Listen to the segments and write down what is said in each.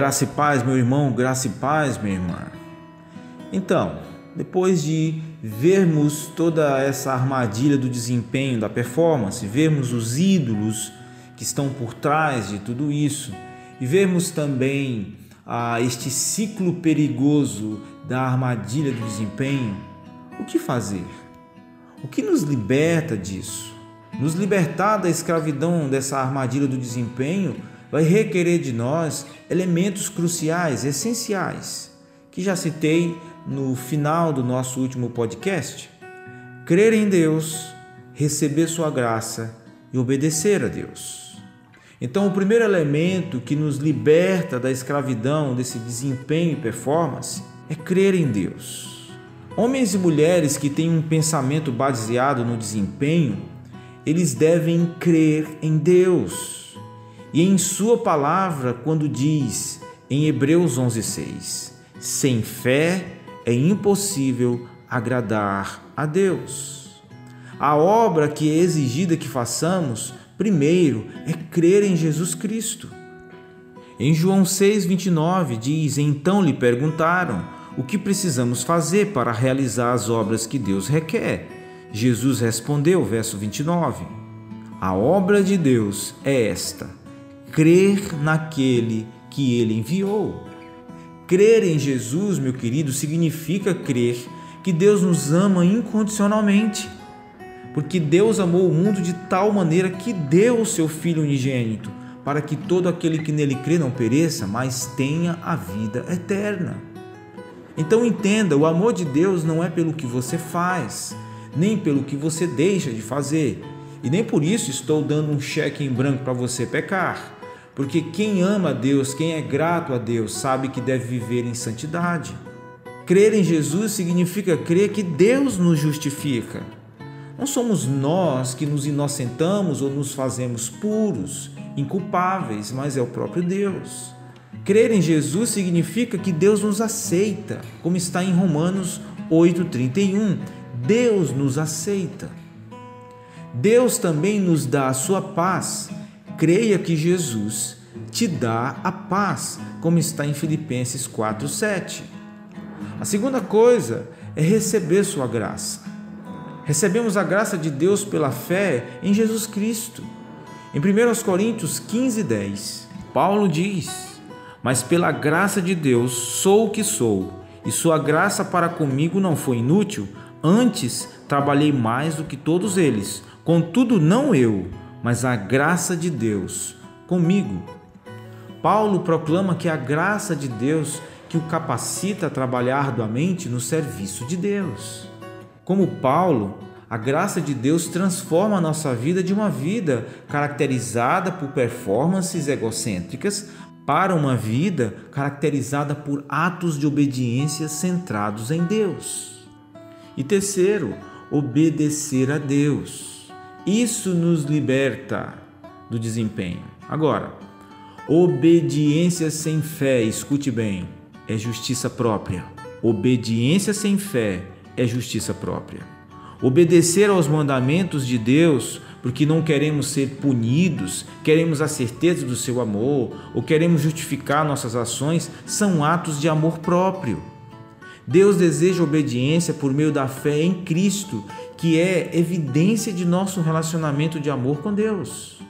Graça e paz, meu irmão, graça e paz, minha irmã. Então, depois de vermos toda essa armadilha do desempenho, da performance, vermos os ídolos que estão por trás de tudo isso e vermos também ah, este ciclo perigoso da armadilha do desempenho, o que fazer? O que nos liberta disso? Nos libertar da escravidão dessa armadilha do desempenho vai requerer de nós elementos cruciais, essenciais, que já citei no final do nosso último podcast. Crer em Deus, receber Sua graça e obedecer a Deus. Então, o primeiro elemento que nos liberta da escravidão, desse desempenho e performance, é crer em Deus. Homens e mulheres que têm um pensamento baseado no desempenho, eles devem crer em Deus e em Sua palavra, quando diz em Hebreus 11,6: sem fé é impossível agradar a Deus. A obra que é exigida que façamos, primeiro, é crer em Jesus Cristo. Em João 6,29 diz: Então lhe perguntaram: O que precisamos fazer para realizar as obras que Deus requer? Jesus respondeu, verso 29. A obra de Deus é esta crer naquele que ele enviou. Crer em Jesus, meu querido, significa crer que Deus nos ama incondicionalmente. Porque Deus amou o mundo de tal maneira que deu o seu Filho unigênito, para que todo aquele que nele crê não pereça, mas tenha a vida eterna. Então entenda: o amor de Deus não é pelo que você faz, nem pelo que você deixa de fazer, e nem por isso estou dando um cheque em branco para você pecar. Porque quem ama a Deus, quem é grato a Deus, sabe que deve viver em santidade. Crer em Jesus significa crer que Deus nos justifica. Não somos nós que nos inocentamos ou nos fazemos puros, inculpáveis, mas é o próprio Deus. Crer em Jesus significa que Deus nos aceita, como está em Romanos 8,31. Deus nos aceita. Deus também nos dá a sua paz creia que Jesus te dá a paz, como está em Filipenses 4:7. A segunda coisa é receber sua graça. Recebemos a graça de Deus pela fé em Jesus Cristo. Em 1 Coríntios 15:10, Paulo diz: "Mas pela graça de Deus sou o que sou, e sua graça para comigo não foi inútil, antes trabalhei mais do que todos eles. Contudo, não eu, mas a graça de Deus comigo. Paulo proclama que a graça de Deus que o capacita a trabalhar arduamente no serviço de Deus. Como Paulo, a graça de Deus transforma a nossa vida de uma vida caracterizada por performances egocêntricas para uma vida caracterizada por atos de obediência centrados em Deus. E terceiro, obedecer a Deus. Isso nos liberta do desempenho. Agora, obediência sem fé, escute bem, é justiça própria. Obediência sem fé é justiça própria. Obedecer aos mandamentos de Deus porque não queremos ser punidos, queremos a certeza do seu amor ou queremos justificar nossas ações são atos de amor próprio. Deus deseja obediência por meio da fé em Cristo que é evidência de nosso relacionamento de amor com Deus.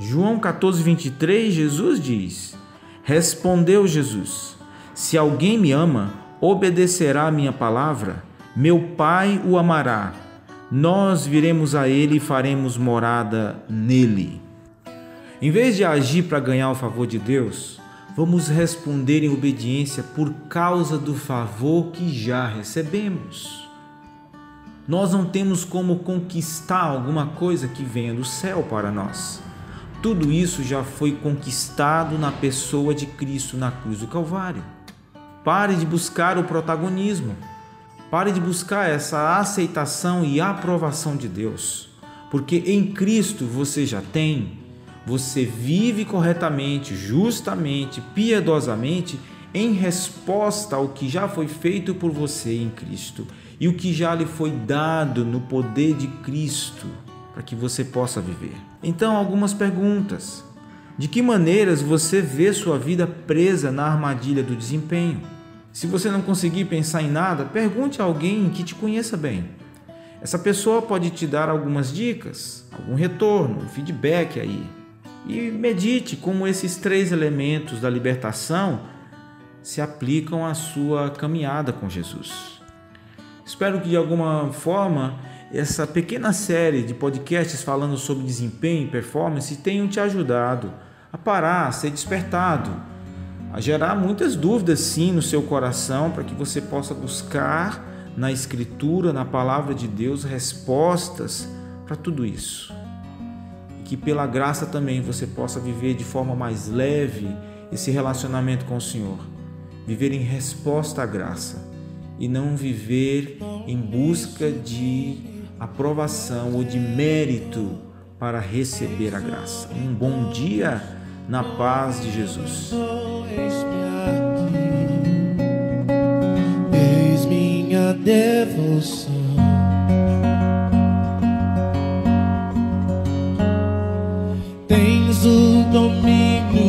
João 14, 23, Jesus diz: Respondeu Jesus: Se alguém me ama, obedecerá a minha palavra, meu Pai o amará. Nós viremos a ele e faremos morada nele. Em vez de agir para ganhar o favor de Deus, vamos responder em obediência por causa do favor que já recebemos. Nós não temos como conquistar alguma coisa que venha do céu para nós. Tudo isso já foi conquistado na pessoa de Cristo na cruz do Calvário. Pare de buscar o protagonismo. Pare de buscar essa aceitação e aprovação de Deus. Porque em Cristo você já tem, você vive corretamente, justamente, piedosamente em resposta ao que já foi feito por você em Cristo e o que já lhe foi dado no poder de Cristo para que você possa viver. Então, algumas perguntas. De que maneiras você vê sua vida presa na armadilha do desempenho? Se você não conseguir pensar em nada, pergunte a alguém que te conheça bem. Essa pessoa pode te dar algumas dicas, algum retorno, um feedback aí. E medite como esses três elementos da libertação se aplicam à sua caminhada com Jesus. Espero que de alguma forma essa pequena série de podcasts falando sobre desempenho e performance tenham te ajudado a parar, a ser despertado, a gerar muitas dúvidas sim no seu coração para que você possa buscar na Escritura, na palavra de Deus, respostas para tudo isso. E que pela graça também você possa viver de forma mais leve esse relacionamento com o Senhor, viver em resposta à graça e não viver em busca de aprovação ou de mérito para receber a graça. Um bom dia na paz de Jesus. Eis minha devoção. Tens o domínio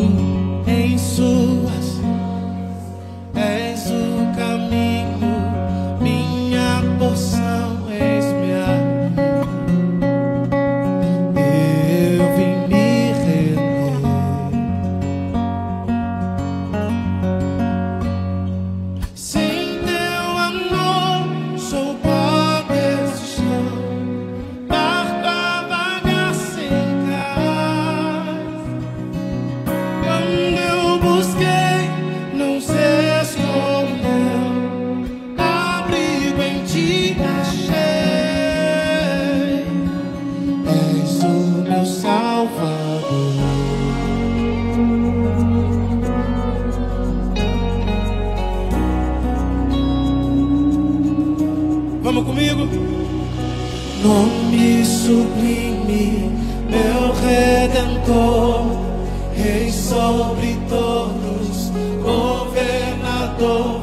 Nome sublime, meu redentor, Rei sobre todos, governador,